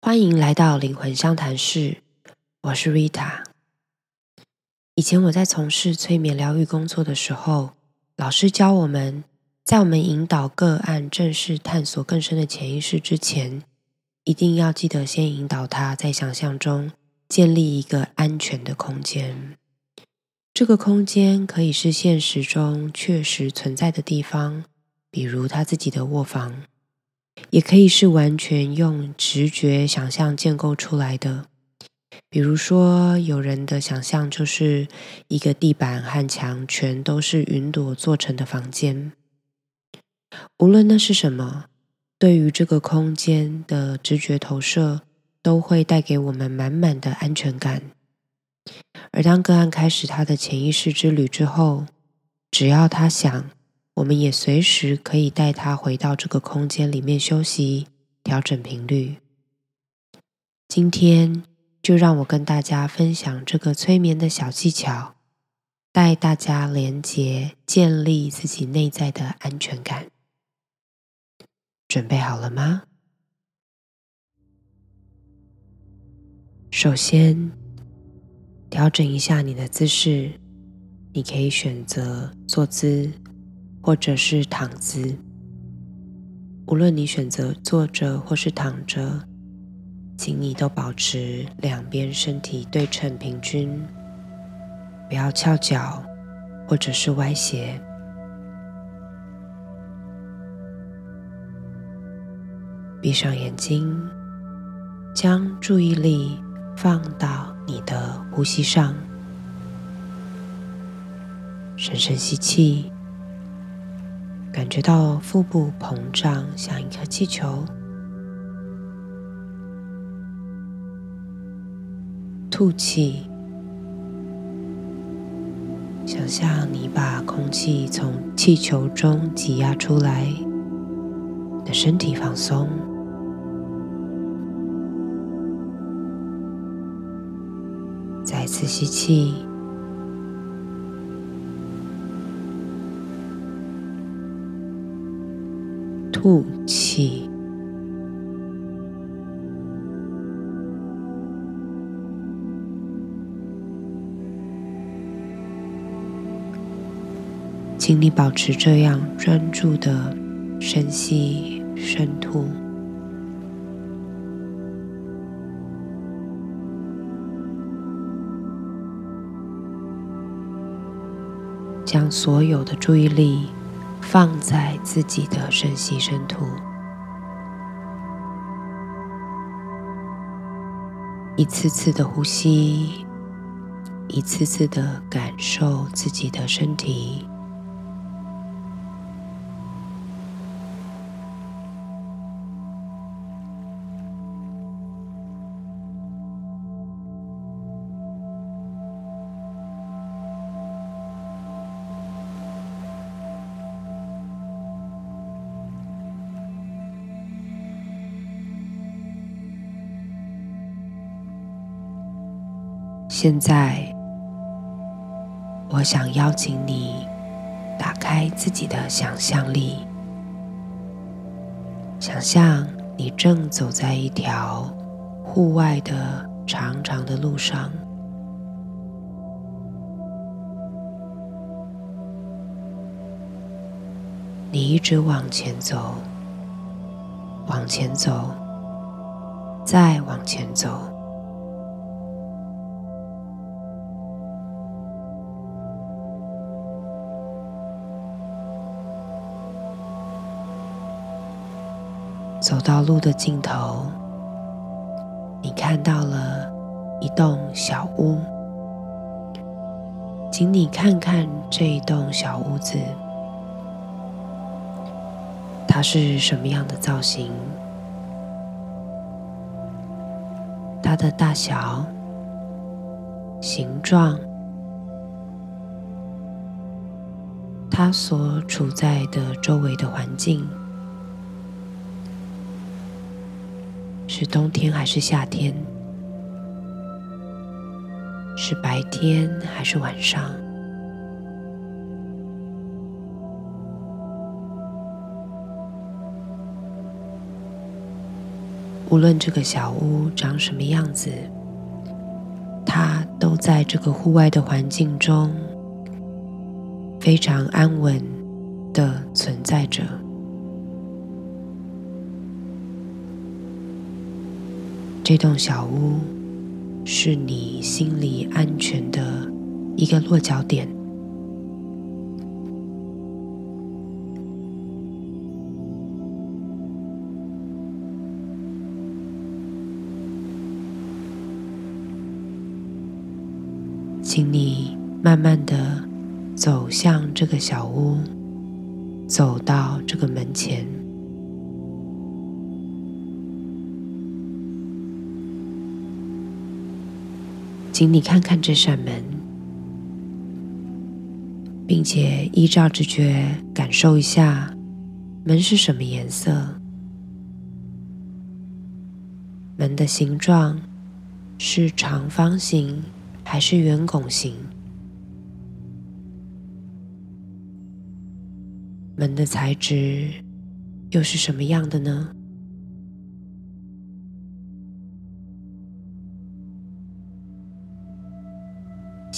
欢迎来到灵魂相谈室，我是 Rita。以前我在从事催眠疗愈工作的时候，老师教我们，在我们引导个案正式探索更深的潜意识之前，一定要记得先引导他在想象中建立一个安全的空间。这个空间可以是现实中确实存在的地方，比如他自己的卧房，也可以是完全用直觉想象建构出来的。比如说，有人的想象就是一个地板和墙全都是云朵做成的房间。无论那是什么，对于这个空间的直觉投射，都会带给我们满满的安全感。而当个案开始他的潜意识之旅之后，只要他想，我们也随时可以带他回到这个空间里面休息、调整频率。今天就让我跟大家分享这个催眠的小技巧，带大家连接、建立自己内在的安全感。准备好了吗？首先。调整一下你的姿势，你可以选择坐姿，或者是躺姿。无论你选择坐着或是躺着，请你都保持两边身体对称平均，不要翘脚或者是歪斜。闭上眼睛，将注意力放到。你的呼吸上，深深吸气，感觉到腹部膨胀，像一颗气球。吐气，想象你把空气从气球中挤压出来，你的身体放松。再次吸气，吐气。请你保持这样专注的深吸深吐。将所有的注意力放在自己的深吸深吐，一次次的呼吸，一次次的感受自己的身体。现在，我想邀请你打开自己的想象力，想象你正走在一条户外的长长的路上，你一直往前走，往前走，再往前走。走到路的尽头，你看到了一栋小屋，请你看看这一栋小屋子，它是什么样的造型？它的大小、形状，它所处在的周围的环境。是冬天还是夏天？是白天还是晚上？无论这个小屋长什么样子，它都在这个户外的环境中非常安稳的存在着。这栋小屋是你心里安全的一个落脚点。请你慢慢的走向这个小屋，走到这个门前，请你看看这扇门，并且依照直觉感受一下门是什么颜色，门的形状是长方形。还是圆拱形？门的材质又是什么样的呢？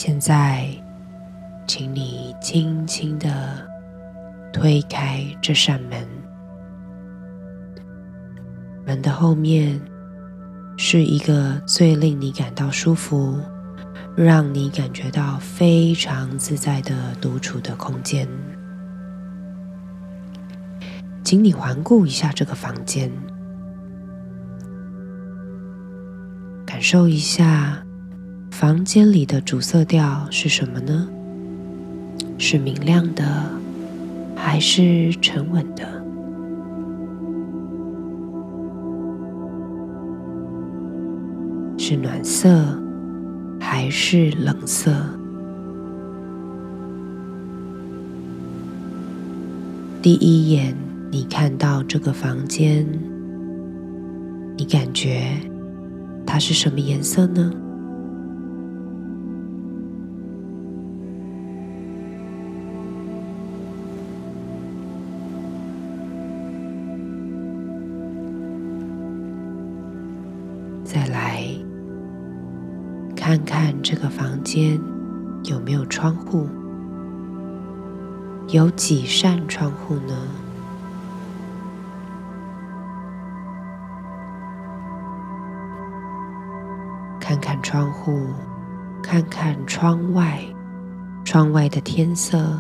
现在，请你轻轻的推开这扇门，门的后面是一个最令你感到舒服。让你感觉到非常自在的独处的空间，请你环顾一下这个房间，感受一下房间里的主色调是什么呢？是明亮的，还是沉稳的？是暖色？还是冷色。第一眼，你看到这个房间，你感觉它是什么颜色呢？间有没有窗户？有几扇窗户呢？看看窗户，看看窗外，窗外的天色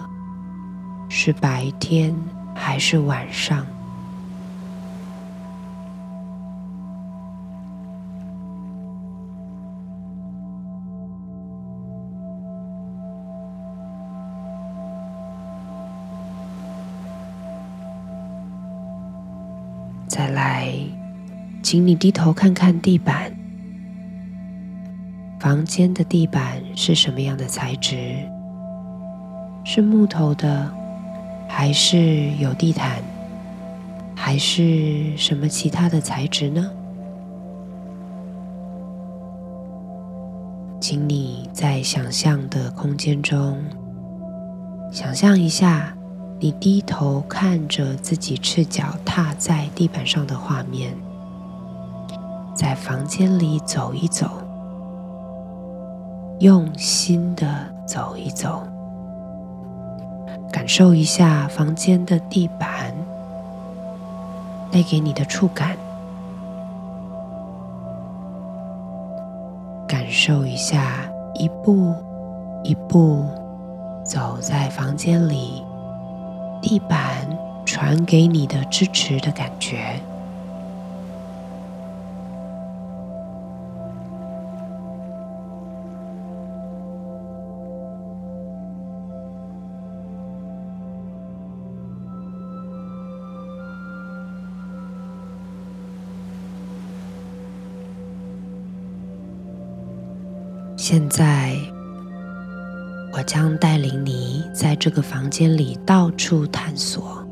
是白天还是晚上？请你低头看看地板。房间的地板是什么样的材质？是木头的，还是有地毯，还是什么其他的材质呢？请你在想象的空间中，想象一下。你低头看着自己赤脚踏在地板上的画面，在房间里走一走，用心的走一走，感受一下房间的地板带给你的触感，感受一下一步一步走在房间里。地板传给你的支持的感觉。现在。我将带领你在这个房间里到处探索。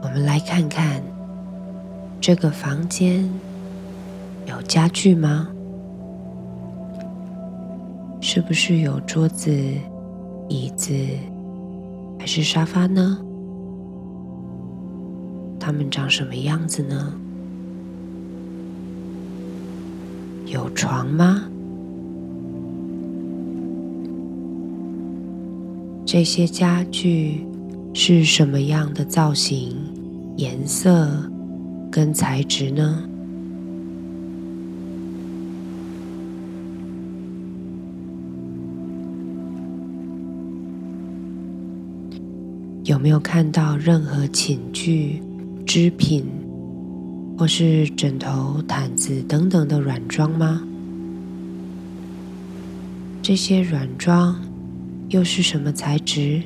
我们来看看这个房间有家具吗？是不是有桌子、椅子，还是沙发呢？它们长什么样子呢？有床吗？这些家具是什么样的造型、颜色跟材质呢？有没有看到任何寝具、织品，或是枕头、毯子等等的软装吗？这些软装又是什么材质、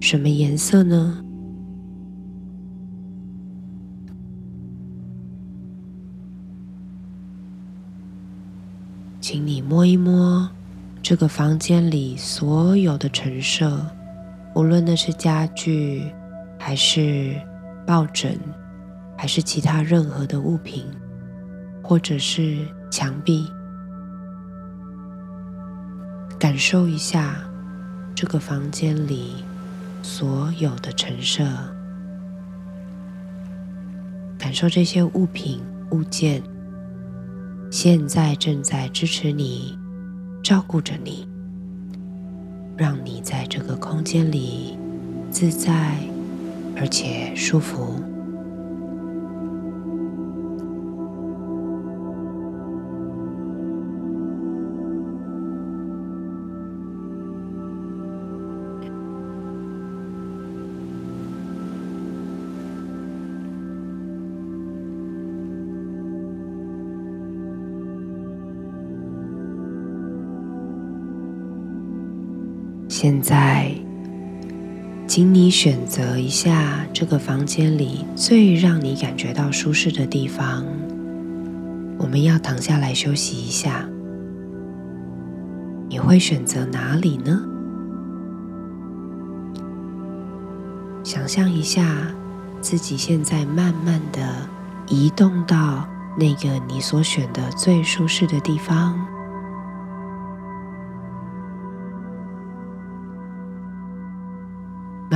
什么颜色呢？请你摸一摸这个房间里所有的陈设。无论那是家具，还是抱枕，还是其他任何的物品，或者是墙壁，感受一下这个房间里所有的陈设，感受这些物品物件现在正在支持你，照顾着你。让你在这个空间里自在而且舒服。现在，请你选择一下这个房间里最让你感觉到舒适的地方。我们要躺下来休息一下。你会选择哪里呢？想象一下，自己现在慢慢的移动到那个你所选的最舒适的地方。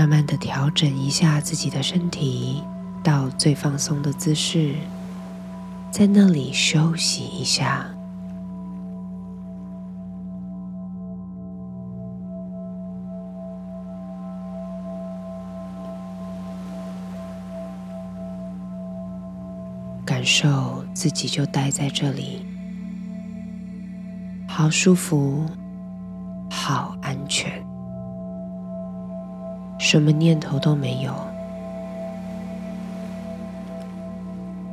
慢慢的调整一下自己的身体，到最放松的姿势，在那里休息一下，感受自己就待在这里，好舒服，好安全。什么念头都没有，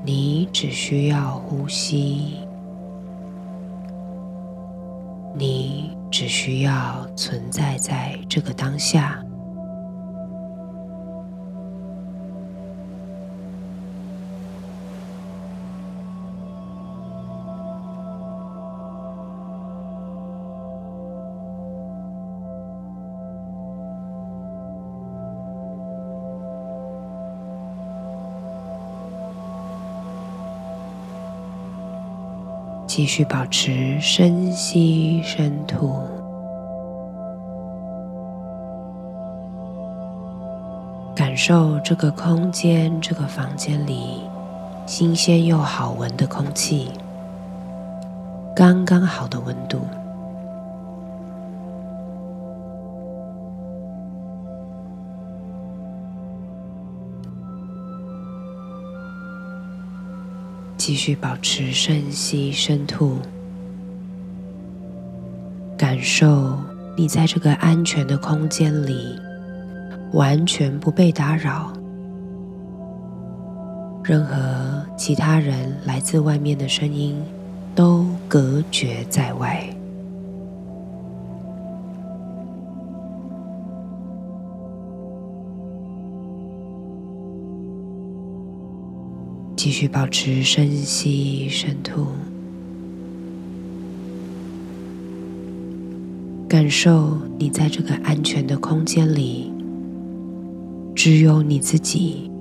你只需要呼吸，你只需要存在在这个当下。继续保持深吸深吐，感受这个空间、这个房间里新鲜又好闻的空气，刚刚好的温度。继续保持深吸深吐，感受你在这个安全的空间里，完全不被打扰，任何其他人来自外面的声音都隔绝在外。继续保持深吸深吐，感受你在这个安全的空间里，只有你自己，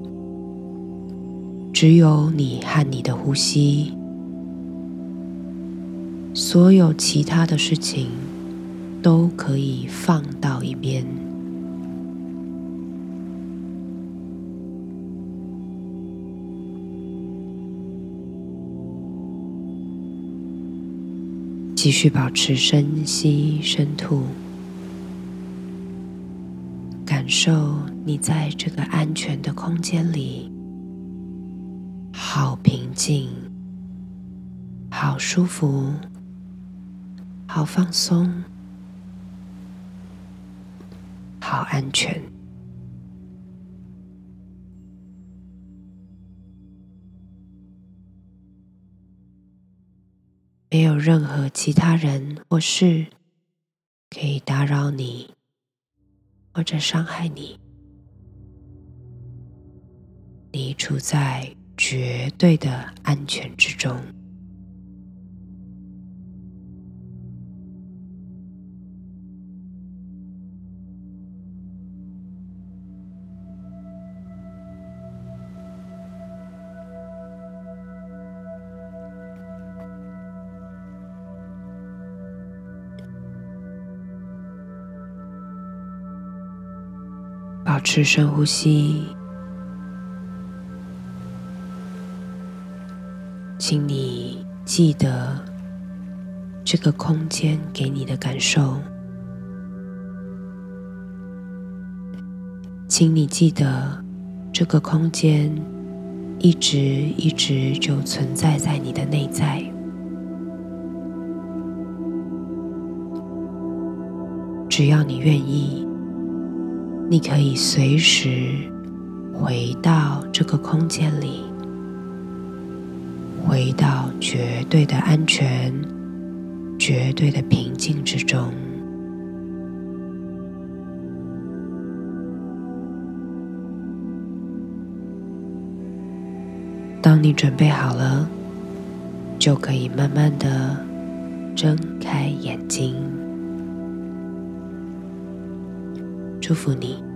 只有你和你的呼吸，所有其他的事情都可以放到一边。继续保持深吸深吐，感受你在这个安全的空间里，好平静，好舒服，好放松，好安全。没有任何其他人或事可以打扰你，或者伤害你。你处在绝对的安全之中。保持深呼吸，请你记得这个空间给你的感受，请你记得这个空间一直一直就存在在你的内在，只要你愿意。你可以随时回到这个空间里，回到绝对的安全、绝对的平静之中。当你准备好了，就可以慢慢的睁开眼睛。祝福你。